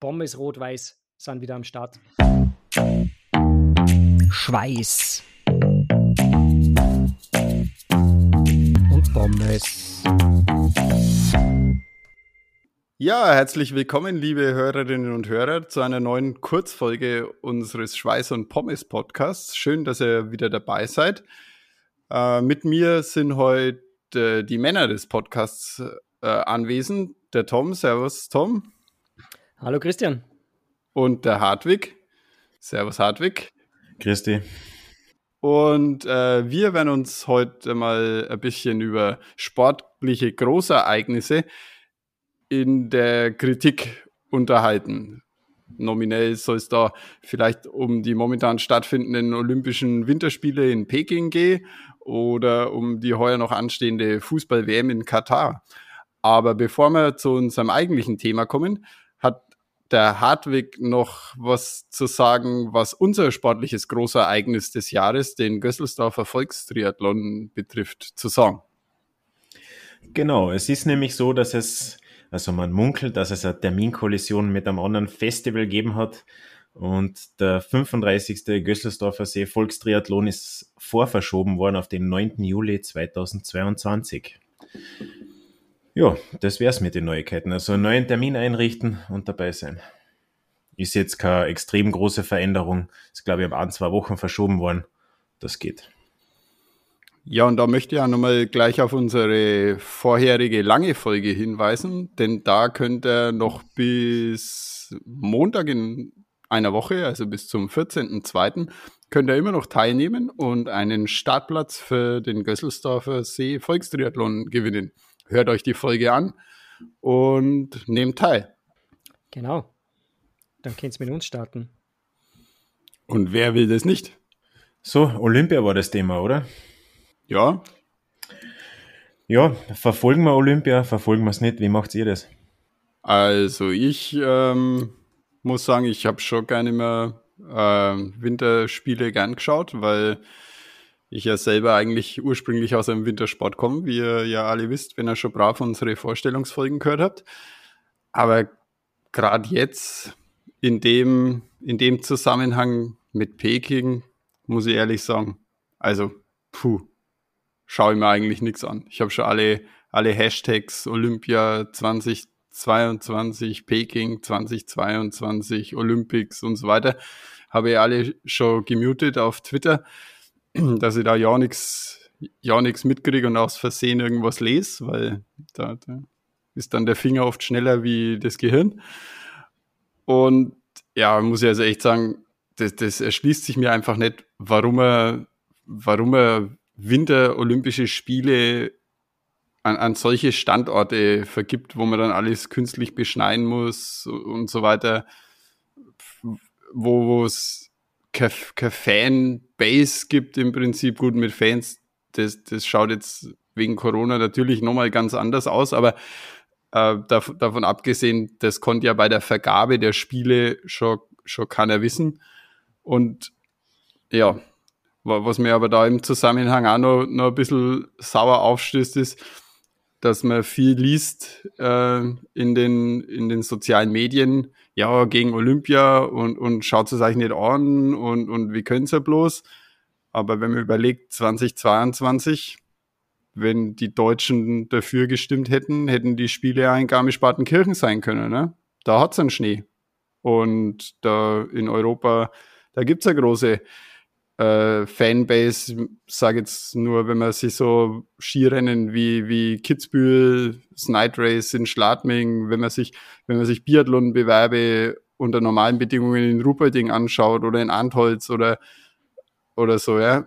Pommes rot-weiß sind wieder am Start. Schweiß. Und Pommes. Ja, herzlich willkommen, liebe Hörerinnen und Hörer, zu einer neuen Kurzfolge unseres Schweiß und Pommes Podcasts. Schön, dass ihr wieder dabei seid. Äh, mit mir sind heute äh, die Männer des Podcasts äh, anwesend. Der Tom, Servus Tom. Hallo Christian. Und der Hartwig. Servus Hartwig. Christi. Und äh, wir werden uns heute mal ein bisschen über sportliche Großereignisse in der Kritik unterhalten. Nominell soll es da vielleicht um die momentan stattfindenden Olympischen Winterspiele in Peking gehen oder um die heuer noch anstehende Fußball-WM in Katar. Aber bevor wir zu unserem eigentlichen Thema kommen, der Hartwig noch was zu sagen, was unser sportliches Großereignis des Jahres, den Gösselsdorfer Volkstriathlon betrifft, zu sagen. Genau, es ist nämlich so, dass es, also man munkelt, dass es eine Terminkollision mit einem anderen Festival gegeben hat. Und der 35. Gösselsdorfer See Volkstriathlon ist vorverschoben worden auf den 9. Juli 2022. Ja, das wär's mit den Neuigkeiten. Also einen neuen Termin einrichten und dabei sein. Ist jetzt keine extrem große Veränderung. Ist, glaube ich, um ein, zwei Wochen verschoben worden. Das geht. Ja, und da möchte ich auch nochmal gleich auf unsere vorherige lange Folge hinweisen, denn da könnt ihr noch bis Montag in einer Woche, also bis zum 14.02., könnt ihr immer noch teilnehmen und einen Startplatz für den Gösselsdorfer See Volkstriathlon gewinnen hört euch die Folge an und nehmt teil. Genau. Dann könnt ihr mit uns starten. Und wer will das nicht? So, Olympia war das Thema, oder? Ja. Ja, verfolgen wir Olympia, verfolgen wir es nicht. Wie macht ihr das? Also ich ähm, muss sagen, ich habe schon gerne mehr äh, Winterspiele gern geschaut, weil ich ja selber eigentlich ursprünglich aus einem Wintersport komme, wie ihr ja alle wisst, wenn ihr schon brav unsere Vorstellungsfolgen gehört habt. Aber gerade jetzt in dem, in dem Zusammenhang mit Peking, muss ich ehrlich sagen, also, puh, schaue ich mir eigentlich nichts an. Ich habe schon alle, alle Hashtags Olympia 2022, Peking 2022, Olympics und so weiter, habe ich alle schon gemutet auf Twitter dass ich da ja nichts ja nichts mitkriege und aus Versehen irgendwas lese, weil da, da ist dann der Finger oft schneller wie das Gehirn. Und ja, muss ich also echt sagen, das, das erschließt sich mir einfach nicht, warum er, warum er Winter-Olympische Spiele an, an solche Standorte vergibt, wo man dann alles künstlich beschneiden muss und so weiter, wo es keine, keine Fanbase gibt im Prinzip. Gut, mit Fans, das, das schaut jetzt wegen Corona natürlich nochmal ganz anders aus, aber äh, dav davon abgesehen, das konnte ja bei der Vergabe der Spiele schon, schon keiner wissen. Und ja, was mir aber da im Zusammenhang auch noch, noch ein bisschen sauer aufstößt, ist, dass man viel liest äh, in, den, in den sozialen Medien, ja, gegen Olympia und, und schaut es euch nicht an und, und wie können sie bloß. Aber wenn man überlegt, 2022, wenn die Deutschen dafür gestimmt hätten, hätten die Spiele ja in Garmisch-Partenkirchen sein können. Ne? Da hat es einen Schnee. Und da in Europa, da gibt es ja große äh, Fanbase, sage jetzt nur, wenn man sich so Skirennen wie, wie Kitzbühel, Night Race in Schladming, wenn man sich, wenn man sich Biathlon-Bewerbe unter normalen Bedingungen in Ruperting anschaut oder in Antholz oder, oder so, ja.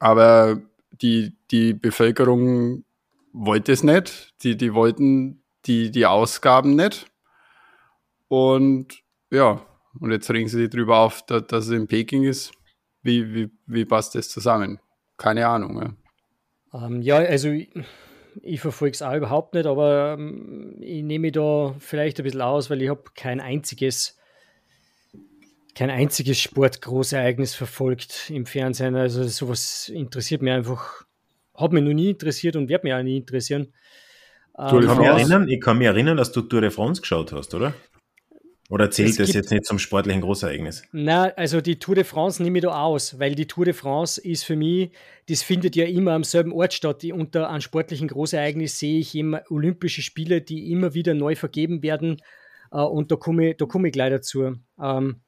Aber die, die Bevölkerung wollte es nicht. Die, die wollten die, die Ausgaben nicht. Und ja, und jetzt regen sie sich drüber auf, dass, dass es in Peking ist. Wie, wie, wie passt das zusammen? Keine Ahnung. Ja, ähm, ja also ich, ich verfolge es auch überhaupt nicht, aber ähm, ich nehme da vielleicht ein bisschen aus, weil ich habe kein einziges kein einziges Sportgroßereignis verfolgt im Fernsehen. Also sowas interessiert mich einfach, hat mich noch nie interessiert und wird mich auch nie interessieren. Du, ich, kann mich erinnern, ich kann mich erinnern, dass du Tour de France geschaut hast, oder? Oder zählt das jetzt nicht zum sportlichen Großereignis? Na, also die Tour de France nehme ich da aus, weil die Tour de France ist für mich, das findet ja immer am selben Ort statt. Die, unter einem sportlichen Großereignis sehe ich immer Olympische Spiele, die immer wieder neu vergeben werden. Äh, und da komme ich, da komme ich gleich dazu. Ähm,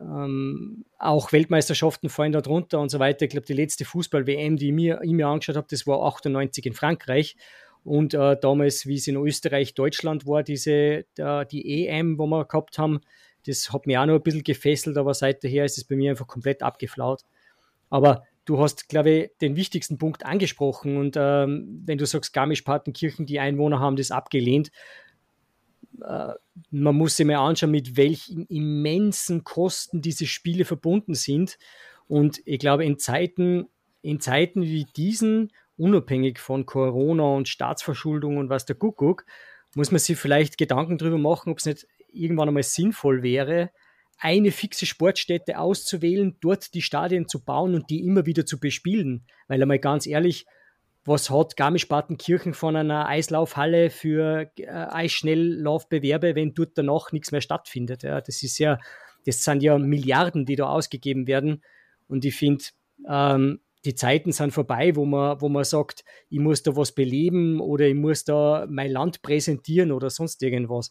ähm, auch Weltmeisterschaften fallen da drunter und so weiter. Ich glaube, die letzte Fußball-WM, die ich mir, ich mir angeschaut habe, das war 98 in Frankreich. Und äh, damals, wie es in Österreich, Deutschland war, diese, äh, die EM, wo wir gehabt haben, das hat mich auch noch ein bisschen gefesselt, aber seither ist es bei mir einfach komplett abgeflaut. Aber du hast, glaube ich, den wichtigsten Punkt angesprochen. Und ähm, wenn du sagst, Garmisch-Partenkirchen, die Einwohner haben das abgelehnt, äh, man muss sich mal anschauen, mit welchen immensen Kosten diese Spiele verbunden sind. Und ich glaube, in Zeiten, in Zeiten wie diesen, unabhängig von Corona und Staatsverschuldung und was der Kuckuck, muss man sich vielleicht Gedanken darüber machen, ob es nicht irgendwann einmal sinnvoll wäre, eine fixe Sportstätte auszuwählen, dort die Stadien zu bauen und die immer wieder zu bespielen. Weil einmal ganz ehrlich, was hat Garmisch-Partenkirchen von einer Eislaufhalle für äh, Eisschnelllaufbewerbe, wenn dort danach nichts mehr stattfindet? Ja, das ist ja, das sind ja Milliarden, die da ausgegeben werden. Und ich finde, ähm, die Zeiten sind vorbei, wo man, wo man sagt, ich muss da was beleben oder ich muss da mein Land präsentieren oder sonst irgendwas.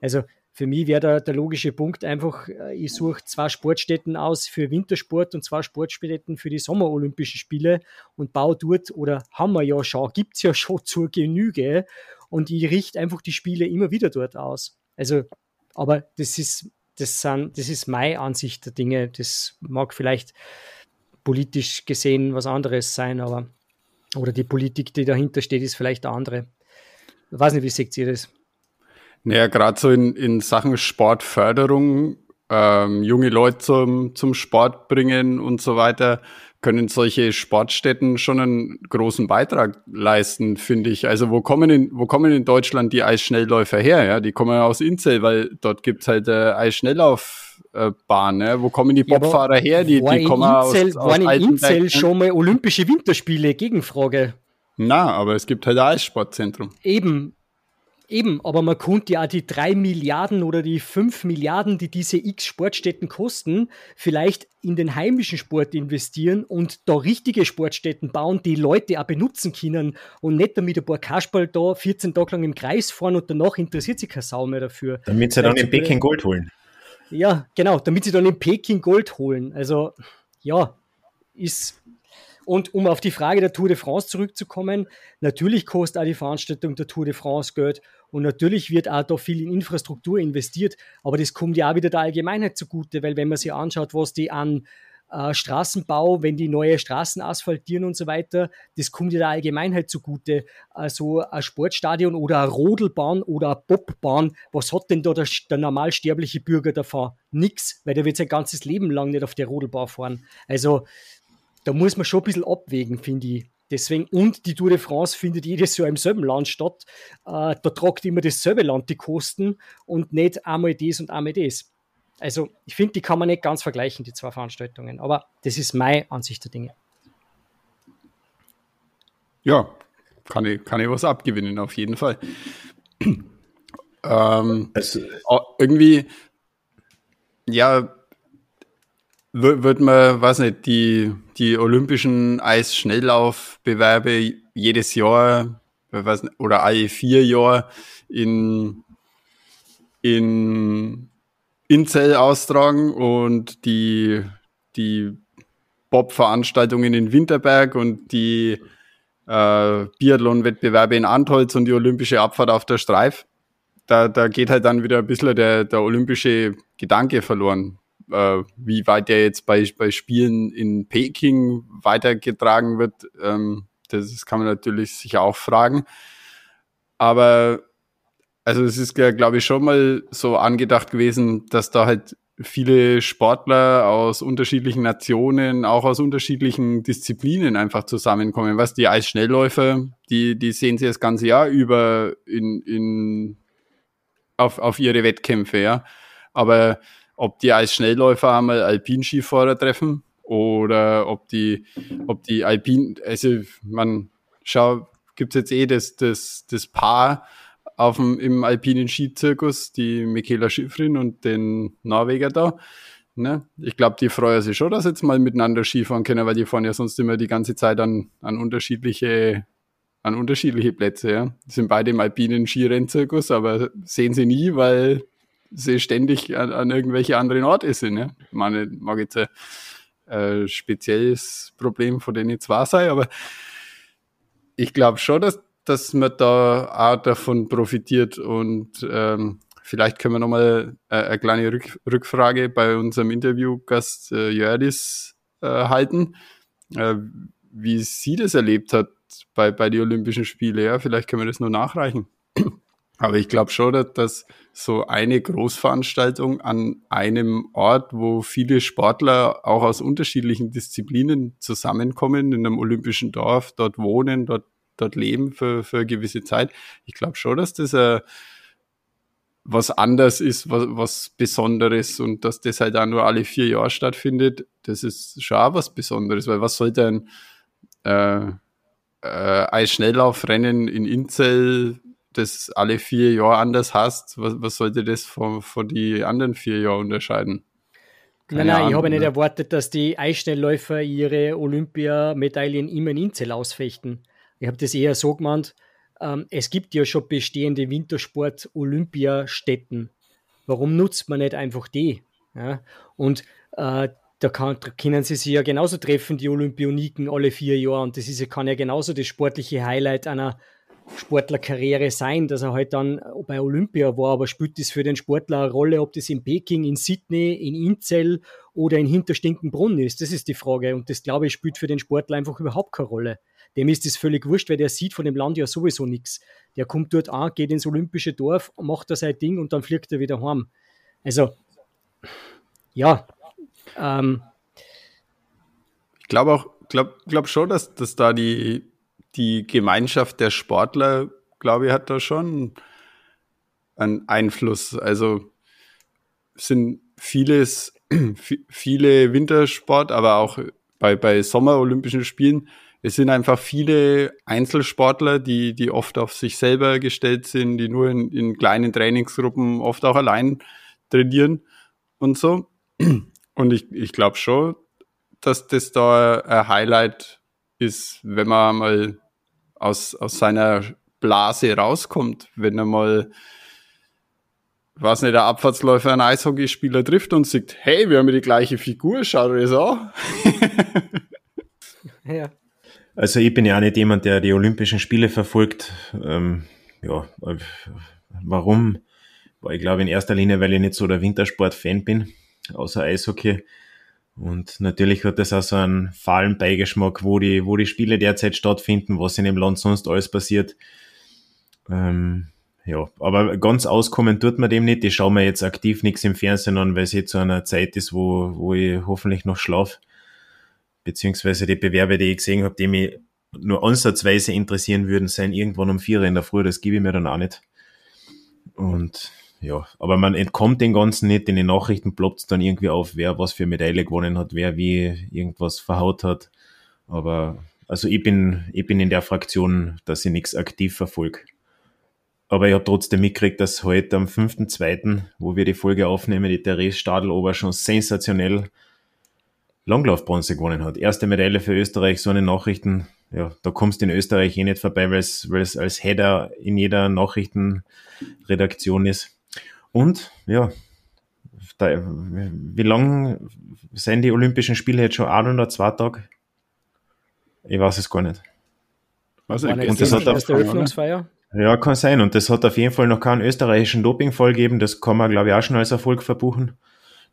Also für mich wäre da der logische Punkt einfach, äh, ich suche zwei Sportstätten aus für Wintersport und zwei Sportstätten für die Sommerolympischen Spiele und baue dort, oder haben wir ja schon, gibt es ja schon zur Genüge und ich richte einfach die Spiele immer wieder dort aus. Also, aber das ist, das sind, das ist meine Ansicht der Dinge. Das mag vielleicht politisch gesehen was anderes sein, aber oder die Politik, die dahinter steht, ist vielleicht eine andere. Ich weiß nicht, wie seht ihr das? Naja, gerade so in, in Sachen Sportförderung, ähm, junge Leute zum, zum Sport bringen und so weiter, können solche Sportstätten schon einen großen Beitrag leisten, finde ich. Also wo kommen in, wo kommen in Deutschland die Eisschnellläufer her? Ja, die kommen aus Inzell, weil dort gibt's halt äh, Eisschnelllaufbahn. Ja? Wo kommen die Bobfahrer ja, her? Die, die kommen Inzell, aus, aus Waren in Inzell ne? schon mal Olympische Winterspiele? Gegenfrage. Na, aber es gibt halt ein Eissportzentrum. Eben, Eben, aber man konnte ja die drei Milliarden oder die fünf Milliarden, die diese X Sportstätten kosten, vielleicht in den heimischen Sport investieren und da richtige Sportstätten bauen, die Leute auch benutzen können und nicht damit ein paar Kasperl da 14 Tage lang im Kreis fahren und danach interessiert sich keine Sau mehr dafür. Damit sie dann in Peking Gold holen. Ja, genau, damit sie dann in Peking Gold holen. Also, ja, ist und um auf die Frage der Tour de France zurückzukommen, natürlich kostet auch die Veranstaltung der Tour de France Geld und natürlich wird auch da viel in Infrastruktur investiert, aber das kommt ja auch wieder der Allgemeinheit zugute, weil wenn man sich anschaut, was die an äh, Straßenbau, wenn die neue Straßen asphaltieren und so weiter, das kommt ja der Allgemeinheit zugute. Also ein Sportstadion oder eine Rodelbahn oder eine Bobbahn, was hat denn da der, der normalsterbliche Bürger davon? Nix, weil der wird sein ganzes Leben lang nicht auf der Rodelbahn fahren. Also da muss man schon ein bisschen abwägen, finde ich. Deswegen, und die Tour de France findet jedes Jahr im selben Land statt. Äh, da tragt immer dasselbe Land die Kosten und nicht einmal das und einmal das. Also, ich finde, die kann man nicht ganz vergleichen, die zwei Veranstaltungen. Aber das ist meine Ansicht der Dinge. Ja, kann ich, kann ich was abgewinnen, auf jeden Fall. ähm, also, irgendwie, ja, wird man, weiß nicht, die, die olympischen Eisschnelllaufbewerbe jedes Jahr, weiß nicht, oder alle vier Jahre in, in Inzell austragen und die, die Bob-Veranstaltungen in Winterberg und die äh, Biathlon-Wettbewerbe in Antholz und die olympische Abfahrt auf der Streif. Da, da geht halt dann wieder ein bisschen der, der olympische Gedanke verloren äh, wie weit der jetzt bei, bei Spielen in Peking weitergetragen wird, ähm, das kann man natürlich sich auch fragen. Aber also es ist, glaube ich, schon mal so angedacht gewesen, dass da halt viele Sportler aus unterschiedlichen Nationen, auch aus unterschiedlichen Disziplinen einfach zusammenkommen. Was die Eisschnellläufer, die, die sehen sie das ganze Jahr über in, in, auf, auf ihre Wettkämpfe, ja. Aber ob die als Schnellläufer einmal Alpinskifahrer treffen oder ob die, ob die Alpin, also man schau, gibt es jetzt eh das, das, das Paar auf dem, im alpinen Skizirkus, die Michaela Schifrin und den Norweger da. Ne? Ich glaube, die freuen sich schon, dass jetzt mal miteinander Skifahren können, weil die fahren ja sonst immer die ganze Zeit an, an unterschiedliche an unterschiedliche Plätze. Ja. Die sind beide im alpinen Skirennzirkus, aber sehen sie nie, weil sie ständig an, an irgendwelche anderen Orte sind. Ja. Ich meine, mag jetzt ein äh, spezielles Problem, von dem ich zwar sei, aber ich glaube schon, dass, dass man da auch davon profitiert und ähm, vielleicht können wir nochmal äh, eine kleine Rück Rückfrage bei unserem Interviewgast äh, Jördis äh, halten, äh, wie sie das erlebt hat bei, bei den Olympischen Spielen. Ja, vielleicht können wir das nur nachreichen. Aber ich glaube schon, dass so eine Großveranstaltung an einem Ort, wo viele Sportler auch aus unterschiedlichen Disziplinen zusammenkommen, in einem olympischen Dorf, dort wohnen, dort, dort leben für, für eine gewisse Zeit. Ich glaube schon, dass das äh, was anders ist, was, was Besonderes und dass das halt auch nur alle vier Jahre stattfindet, das ist schon auch was Besonderes, weil was sollte ein äh, äh, Eisschnelllaufrennen in Inzell das alle vier Jahre anders hast, was, was sollte das von, von die anderen vier Jahren unterscheiden? Keine nein, nein, Ahnung, ich habe nicht erwartet, dass die Eisschnellläufer ihre Olympiamedaillen immer in Inzell ausfechten. Ich habe das eher so gemeint, ähm, es gibt ja schon bestehende Wintersport-Olympiastätten. Warum nutzt man nicht einfach die? Ja? Und äh, da kann, können sie sich ja genauso treffen, die Olympioniken, alle vier Jahre. Und das ist, kann ja genauso das sportliche Highlight einer Sportlerkarriere sein, dass er halt dann bei Olympia war, aber spielt das für den Sportler eine Rolle, ob das in Peking, in Sydney, in Inzell oder in Hinterstinkenbrunn ist? Das ist die Frage. Und das, glaube ich, spielt für den Sportler einfach überhaupt keine Rolle. Dem ist das völlig wurscht, weil der sieht von dem Land ja sowieso nichts. Der kommt dort an, geht ins olympische Dorf, macht da sein Ding und dann fliegt er wieder heim. Also, ja. Ähm, ich glaube auch, glaube glaub schon, dass, dass da die, die Gemeinschaft der Sportler, glaube ich, hat da schon einen Einfluss. Also sind vieles, viele Wintersport, aber auch bei, bei Sommerolympischen Spielen, es sind einfach viele Einzelsportler, die, die oft auf sich selber gestellt sind, die nur in, in kleinen Trainingsgruppen oft auch allein trainieren und so. Und ich, ich glaube schon, dass das da ein Highlight ist, wenn man mal aus, aus seiner Blase rauskommt, wenn er mal, was nicht, der Abfahrtsläufer einen Eishockeyspieler trifft und sagt, hey, wir haben ja die gleiche Figur, schau dir das an. ja. Also ich bin ja auch nicht jemand, der die Olympischen Spiele verfolgt. Ähm, ja, warum? Weil ich glaube in erster Linie, weil ich nicht so der Wintersport-Fan bin, außer Eishockey. Und natürlich hat das auch so einen fahlen Beigeschmack, wo die, wo die Spiele derzeit stattfinden, was in dem Land sonst alles passiert. Ähm, ja, aber ganz auskommen tut man dem nicht. Ich schaue mir jetzt aktiv nichts im Fernsehen an, weil es jetzt zu einer Zeit ist, wo, wo ich hoffentlich noch schlafe. Beziehungsweise die Bewerbe, die ich gesehen habe, die mich nur ansatzweise interessieren würden, sein irgendwann um vier in der Früh. Das gebe ich mir dann auch nicht. Und ja, aber man entkommt den Ganzen nicht. In den Nachrichten ploppt es dann irgendwie auf, wer was für Medaille gewonnen hat, wer wie irgendwas verhaut hat. Aber also ich bin, ich bin in der Fraktion, dass ich nichts aktiv verfolge. Aber ich habe trotzdem mitgekriegt, dass heute am 5.2., wo wir die Folge aufnehmen, die Therese Stadelober schon sensationell Langlaufbronze gewonnen hat. Erste Medaille für Österreich, so eine Nachrichten. Ja, da kommst du in Österreich eh nicht vorbei, weil es, als Header in jeder Nachrichtenredaktion ist. Und ja, da, wie lang sind die Olympischen Spiele jetzt schon? Ein oder zwei Tage? Ich weiß es gar nicht. Was und das hat auf, Eröffnungsfeier? Ja, kann sein. Und das hat auf jeden Fall noch keinen österreichischen Dopingfall gegeben. Das kann man, glaube ich, auch schon als Erfolg verbuchen.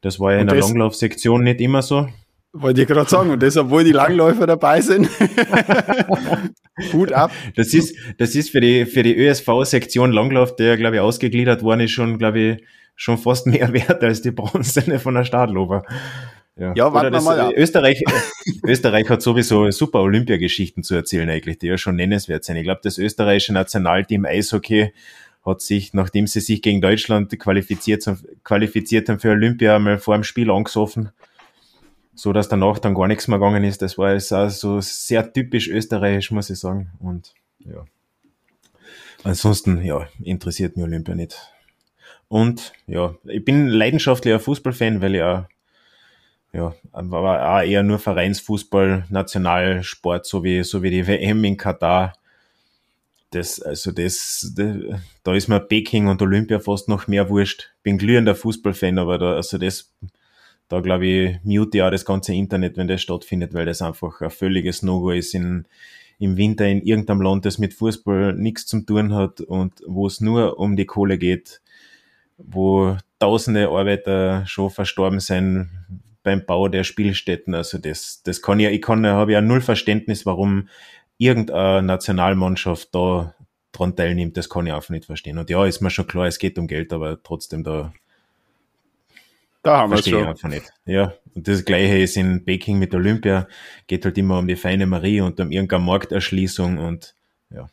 Das war ja in der Langlaufsektion nicht immer so. Wollte ich gerade sagen, und das, obwohl die Langläufer dabei sind. Hut ab. Das ist, das ist für die, für die ÖSV-Sektion Langlauf, der, glaube ich, ausgegliedert worden ist, schon, glaube ich, schon fast mehr wert als die Bronzene von der Stadlober. Ja, ja warten wir mal. Österreich, Österreich hat sowieso super Olympiageschichten zu erzählen eigentlich, die ja schon nennenswert sind. Ich glaube, das österreichische Nationalteam Eishockey hat sich, nachdem sie sich gegen Deutschland qualifiziert, qualifiziert haben für Olympia, mal vor dem Spiel angesoffen so dass danach dann gar nichts mehr gegangen ist. Das war jetzt auch so sehr typisch österreichisch, muss ich sagen. Und ja. ansonsten, ja, interessiert mich Olympia nicht. Und ja, ich bin leidenschaftlicher Fußballfan, weil ich auch, ja, war auch eher nur Vereinsfußball, Nationalsport, so wie, so wie die WM in Katar. Das, also das, da ist mir Peking und Olympia fast noch mehr wurscht. Bin glühender Fußballfan, aber da, also das, da glaube ich, mute ich auch das ganze Internet, wenn das stattfindet, weil das einfach ein völliges No-Go ist in, im Winter in irgendeinem Land, das mit Fußball nichts zu tun hat und wo es nur um die Kohle geht, wo tausende Arbeiter schon verstorben sind beim Bau der Spielstätten. Also das, das kann ja, ich kann, habe ja null Verständnis, warum irgendeine Nationalmannschaft da dran teilnimmt. Das kann ich einfach nicht verstehen. Und ja, ist mir schon klar, es geht um Geld, aber trotzdem da da haben wir schon. Ich einfach nicht. Ja, und das Gleiche ist in Peking mit Olympia. Geht halt immer um die feine Marie und um irgendeine Markterschließung und ja.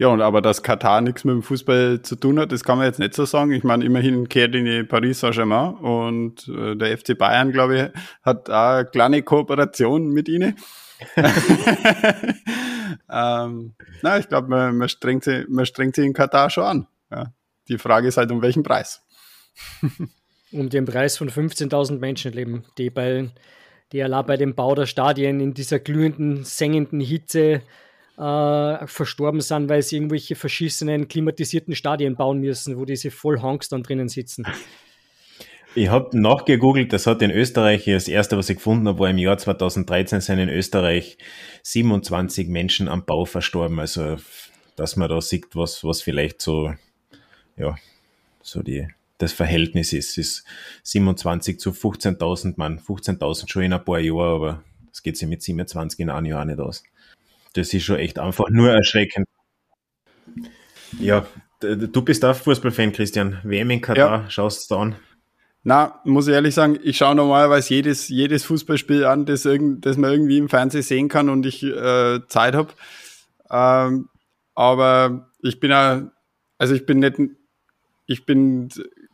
Ja, und aber dass Katar nichts mit dem Fußball zu tun hat, das kann man jetzt nicht so sagen. Ich meine, immerhin kehrt in die Paris Saint-Germain und äh, der FC Bayern, glaube ich, hat auch eine kleine Kooperation mit ihnen. ähm, na, ich glaube, man, man, strengt sie, man strengt sie in Katar schon an. Ja. Die Frage ist halt, um welchen Preis. um den Preis von 15.000 Menschenleben, die bei, die allein bei dem Bau der Stadien in dieser glühenden, sengenden Hitze äh, verstorben sind, weil sie irgendwelche verschissenen, klimatisierten Stadien bauen müssen, wo diese Vollhonks dann drinnen sitzen. Ich habe nachgegoogelt, das hat in Österreich, das erste, was ich gefunden habe, war im Jahr 2013 sind in Österreich 27 Menschen am Bau verstorben. Also, dass man da sieht, was, was vielleicht so, ja, so die das Verhältnis ist. Es ist 27 zu 15.000 Mann. 15.000 schon in ein paar Jahren, aber das geht sich mit 27 in einem Jahr nicht aus. Das ist schon echt einfach nur erschreckend. Ja, du bist auch Fußballfan, Christian. WM in Katar, ja. schaust du da an? Na, muss ich ehrlich sagen, ich schaue normalerweise jedes, jedes Fußballspiel an, das, irgend, das man irgendwie im Fernsehen sehen kann und ich äh, Zeit habe. Ähm, aber ich bin ja, also ich bin nicht, ich bin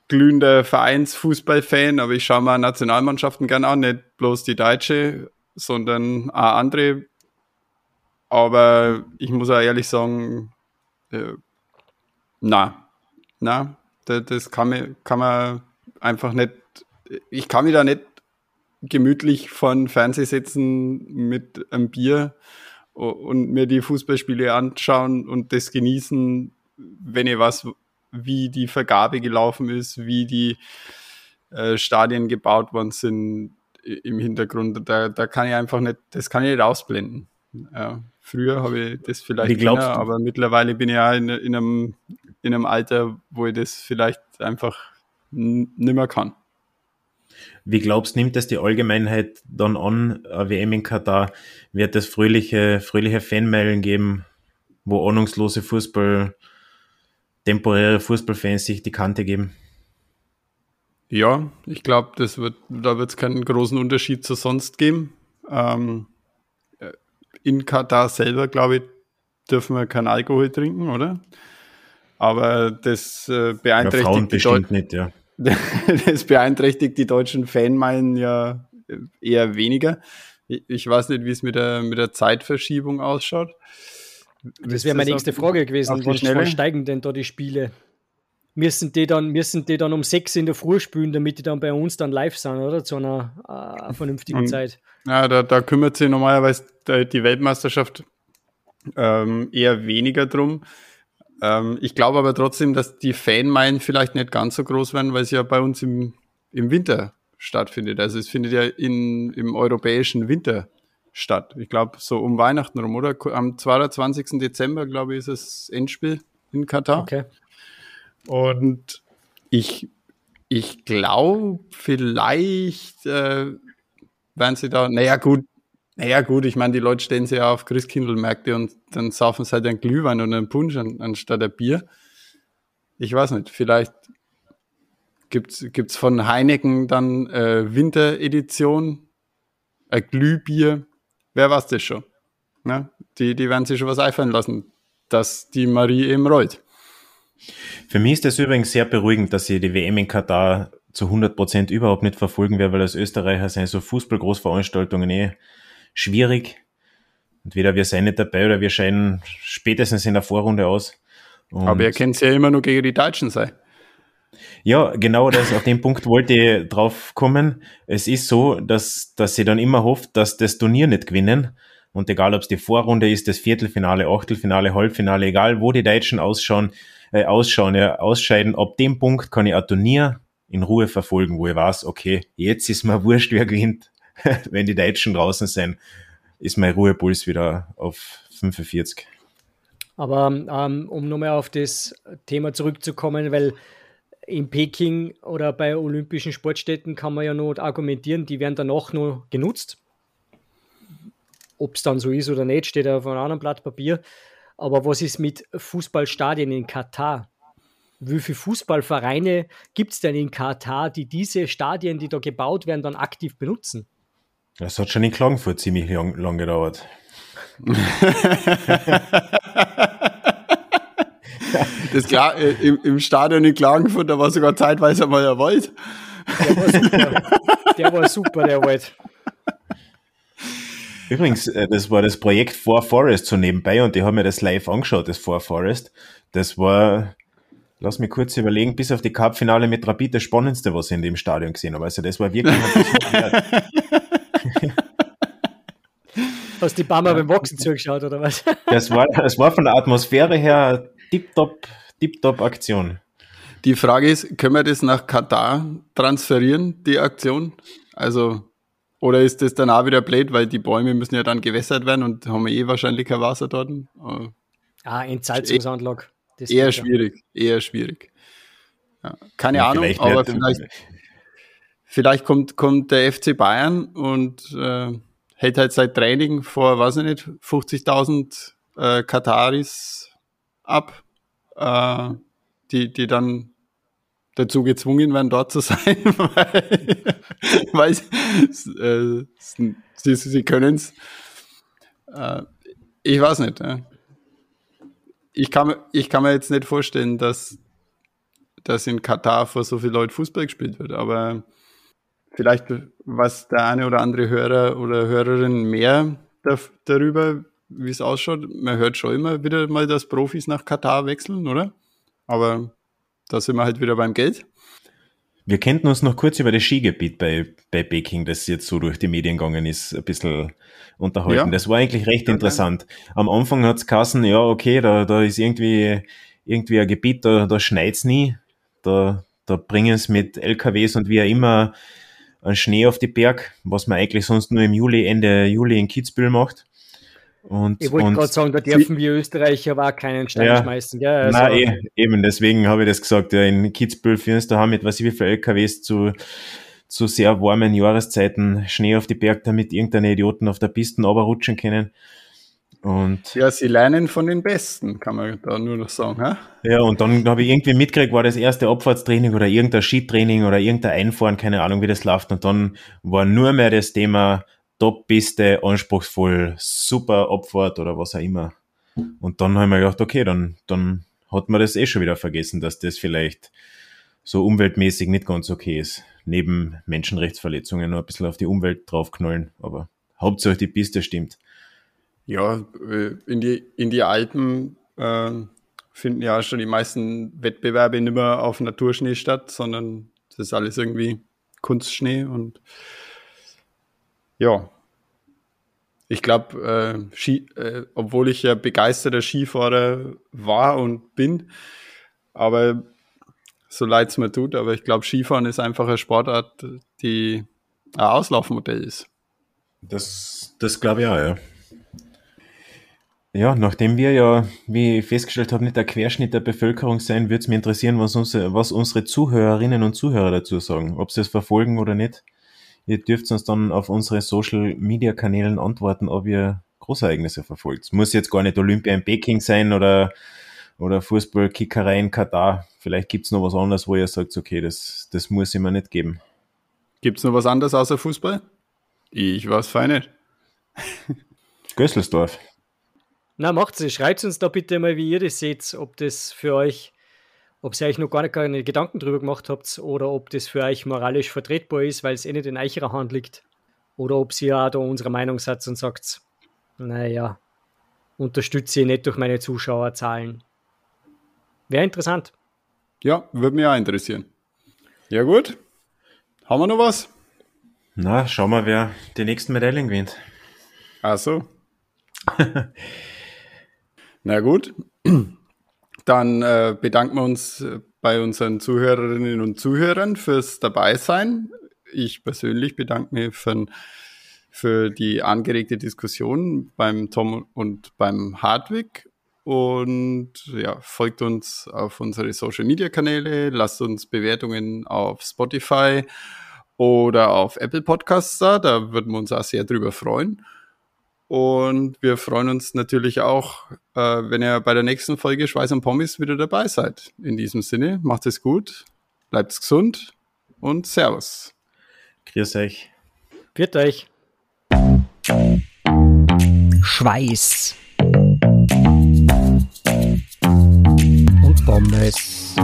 glühender Vereinsfußballfan, aber ich schaue mal Nationalmannschaften gerne an, nicht bloß die deutsche, sondern auch andere. Aber ich muss auch ehrlich sagen, äh, na, na, das, das kann, man, kann man einfach nicht, ich kann mich da nicht gemütlich von Fernseh setzen mit einem Bier und mir die Fußballspiele anschauen und das genießen, wenn ich was, wie die Vergabe gelaufen ist, wie die äh, Stadien gebaut worden sind im Hintergrund. Da, da kann ich einfach nicht, das kann ich nicht ausblenden. Ja, früher habe ich das vielleicht mehr, aber mittlerweile bin ich ja in, in, einem, in einem Alter, wo ich das vielleicht einfach nimmer kann. Wie glaubst, nimmt das die Allgemeinheit dann an, WM in Katar? Wird es fröhliche, fröhliche Fanmeilen geben, wo ahnungslose Fußball temporäre Fußballfans sich die Kante geben? Ja, ich glaube, das wird, da wird es keinen großen Unterschied zu sonst geben. Ähm, äh, in Katar selber, glaube ich, dürfen wir keinen Alkohol trinken, oder? Aber das äh, beeinträchtigt ja, die bestimmt nicht, ja. das beeinträchtigt die deutschen Fanmeilen ja eher weniger. Ich weiß nicht, wie es mit der, mit der Zeitverschiebung ausschaut. Das wäre meine nächste Frage gewesen. Wann steigen denn da die Spiele? Müssen die dann, müssen die dann um sechs in der Früh spielen, damit die dann bei uns dann live sind, oder? Zu einer äh, vernünftigen Und, Zeit. Ja, da, da, kümmert sich normalerweise die Weltmeisterschaft ähm, eher weniger drum. Ähm, ich glaube aber trotzdem, dass die Fanmeilen vielleicht nicht ganz so groß werden, weil es ja bei uns im, im Winter stattfindet. Also es findet ja in, im europäischen Winter statt. Ich glaube, so um Weihnachten rum, oder? Am 22. Dezember, glaube ich, ist das Endspiel in Katar. Okay. Und ich, ich glaube, vielleicht äh, werden sie da, naja, gut, naja, gut, ich meine, die Leute stehen sich ja auf Christkindlmärkte und dann saufen sie halt einen Glühwein oder einen Punsch an, anstatt ein Bier. Ich weiß nicht, vielleicht gibt's gibt's von Heineken dann äh, Winteredition, ein Glühbier wer weiß das schon? Ne? Die, die werden sich schon was einfallen lassen, dass die Marie eben rollt. Für mich ist das übrigens sehr beruhigend, dass sie die WM in Katar zu 100 Prozent überhaupt nicht verfolgen werde, weil als Österreicher sind so Fußballgroßveranstaltungen eh schwierig. Entweder wir seien nicht dabei oder wir scheinen spätestens in der Vorrunde aus. Und Aber ihr kennt es ja immer nur gegen die Deutschen sein. Ja, genau das, auf den Punkt wollte ich drauf kommen. Es ist so, dass, dass sie dann immer hofft, dass das Turnier nicht gewinnen. Und egal, ob es die Vorrunde ist, das Viertelfinale, Achtelfinale, Halbfinale, egal wo die Deutschen ausschauen, äh, ausschauen, ja, ausscheiden, ab dem Punkt kann ich ein Turnier in Ruhe verfolgen, wo ich weiß, okay, jetzt ist mir wurscht, wer gewinnt. Wenn die Deutschen draußen sind, ist mein Ruhepuls wieder auf 45. Aber ähm, um nochmal auf das Thema zurückzukommen, weil in Peking oder bei olympischen Sportstätten kann man ja noch argumentieren, die werden danach nur genutzt. Ob es dann so ist oder nicht, steht auf einem anderen Blatt Papier. Aber was ist mit Fußballstadien in Katar? Wie viele Fußballvereine gibt es denn in Katar, die diese Stadien, die da gebaut werden, dann aktiv benutzen? Das hat schon in Klagenfurt ziemlich lang, lang gedauert. das klar, äh, im, im, Stadion in Klagenfurt, da war sogar zeitweise mal der Wald. Der war super. Der war super, der Wald. Übrigens, äh, das war das Projekt For Forest so nebenbei und die haben mir das live angeschaut, das For Forest. Das war, lass mich kurz überlegen, bis auf die Cup-Finale mit Rapid das Spannendste, was ich in dem Stadion gesehen habe. Also das war wirklich ein Hast die Bammer ja. beim Boxen zugeschaut, oder was? Das war, das war von der Atmosphäre her tipptopp, tipptopp Aktion. Die Frage ist, können wir das nach Katar transferieren, die Aktion? Also, oder ist das dann auch wieder blöd, weil die Bäume müssen ja dann gewässert werden und haben eh wahrscheinlich kein Wasser dort? Ah, Entsalzungsanlage. Das eher schwierig, eher schwierig. Ja, keine ja, Ahnung, aber vielleicht, vielleicht kommt, kommt der FC Bayern und äh, hält halt sein Training vor, weiß ich nicht, 50.000 äh, Kataris ab, äh, die, die dann dazu gezwungen werden, dort zu sein, weil, weil äh, sie, sie können es. Äh, ich weiß nicht. Ja. Ich, kann, ich kann mir jetzt nicht vorstellen, dass, dass in Katar vor so vielen Leuten Fußball gespielt wird, aber vielleicht was der eine oder andere Hörer oder Hörerin mehr darüber, wie es ausschaut. Man hört schon immer wieder mal, dass Profis nach Katar wechseln, oder? Aber da sind wir halt wieder beim Geld. Wir könnten uns noch kurz über das Skigebiet bei, bei Peking, das jetzt so durch die Medien gegangen ist, ein bisschen unterhalten. Ja. Das war eigentlich recht interessant. Am Anfang hat es Kassen, ja, okay, da, da ist irgendwie, irgendwie ein Gebiet, da, da schneit's nie. Da, da bringen es mit LKWs und wie auch immer an Schnee auf die Berg, was man eigentlich sonst nur im Juli, Ende Juli in Kitzbühel macht. Und, ich wollte gerade sagen, da dürfen wir Österreicher aber auch keinen Stein ja, schmeißen. Gell? Also, nein, eh, eben, deswegen habe ich das gesagt. Ja, in Kitzbühel führen es da mit, was ich wie viele LKWs zu, zu sehr warmen Jahreszeiten Schnee auf die Berg, damit irgendeine Idioten auf der Piste rutschen können. Und ja, sie lernen von den Besten, kann man da nur noch sagen. Ha? Ja, und dann habe ich irgendwie mitgekriegt, war das erste Abfahrtstraining oder irgendein Skitraining oder irgendein Einfahren, keine Ahnung, wie das läuft. Und dann war nur mehr das Thema Top-Piste, anspruchsvoll, super Abfahrt oder was auch immer. Und dann habe ich mir gedacht, okay, dann, dann hat man das eh schon wieder vergessen, dass das vielleicht so umweltmäßig nicht ganz okay ist. Neben Menschenrechtsverletzungen nur ein bisschen auf die Umwelt draufknallen, aber Hauptsache die Piste stimmt. Ja, äh, in die, in die Alpen äh, finden ja schon die meisten Wettbewerbe nicht mehr auf Naturschnee statt, sondern das ist alles irgendwie Kunstschnee und ja, ich glaube, äh, äh, obwohl ich ja begeisterter Skifahrer war und bin, aber so leid es mir tut, aber ich glaube, Skifahren ist einfach eine Sportart, die ein Auslaufmodell ist. Das, das glaube ich auch, ja. Ja, nachdem wir ja, wie ich festgestellt habe, nicht der Querschnitt der Bevölkerung sein, würde es mich interessieren, was unsere, was unsere Zuhörerinnen und Zuhörer dazu sagen, ob sie es verfolgen oder nicht. Ihr dürft uns dann auf unsere Social Media Kanälen antworten, ob ihr Großereignisse verfolgt. Muss jetzt gar nicht Olympia in Peking sein oder, oder Fußballkickerei in Katar. Vielleicht gibt's noch was anderes, wo ihr sagt, okay, das, das muss ich mir nicht geben. Gibt's noch was anderes außer Fußball? Ich weiß fein nicht. Gösselsdorf. Na, macht's es. Schreibt uns da bitte mal, wie ihr das seht, ob das für euch, ob ihr euch noch gar nicht keine Gedanken drüber gemacht habt oder ob das für euch moralisch vertretbar ist, weil es eh nicht in eurer Hand liegt. Oder ob ihr auch da unserer Meinung seid und sagt, naja, unterstütze ich nicht durch meine Zuschauerzahlen. Wäre interessant. Ja, würde mich auch interessieren. Ja, gut. Haben wir noch was? Na, schauen wir, wer die nächsten Medaillen gewinnt. Ach so. Na gut. Dann äh, bedanken wir uns bei unseren Zuhörerinnen und Zuhörern fürs Dabeisein. Ich persönlich bedanke mich für, für die angeregte Diskussion beim Tom und beim Hartwig. Und ja, folgt uns auf unsere Social Media Kanäle, lasst uns Bewertungen auf Spotify oder auf Apple Podcasts da. Da würden wir uns auch sehr drüber freuen. Und wir freuen uns natürlich auch, äh, wenn ihr bei der nächsten Folge Schweiß und Pommes wieder dabei seid. In diesem Sinne, macht es gut, bleibt gesund und Servus. Grüß euch. Wird euch. Schweiß. Und Pommes.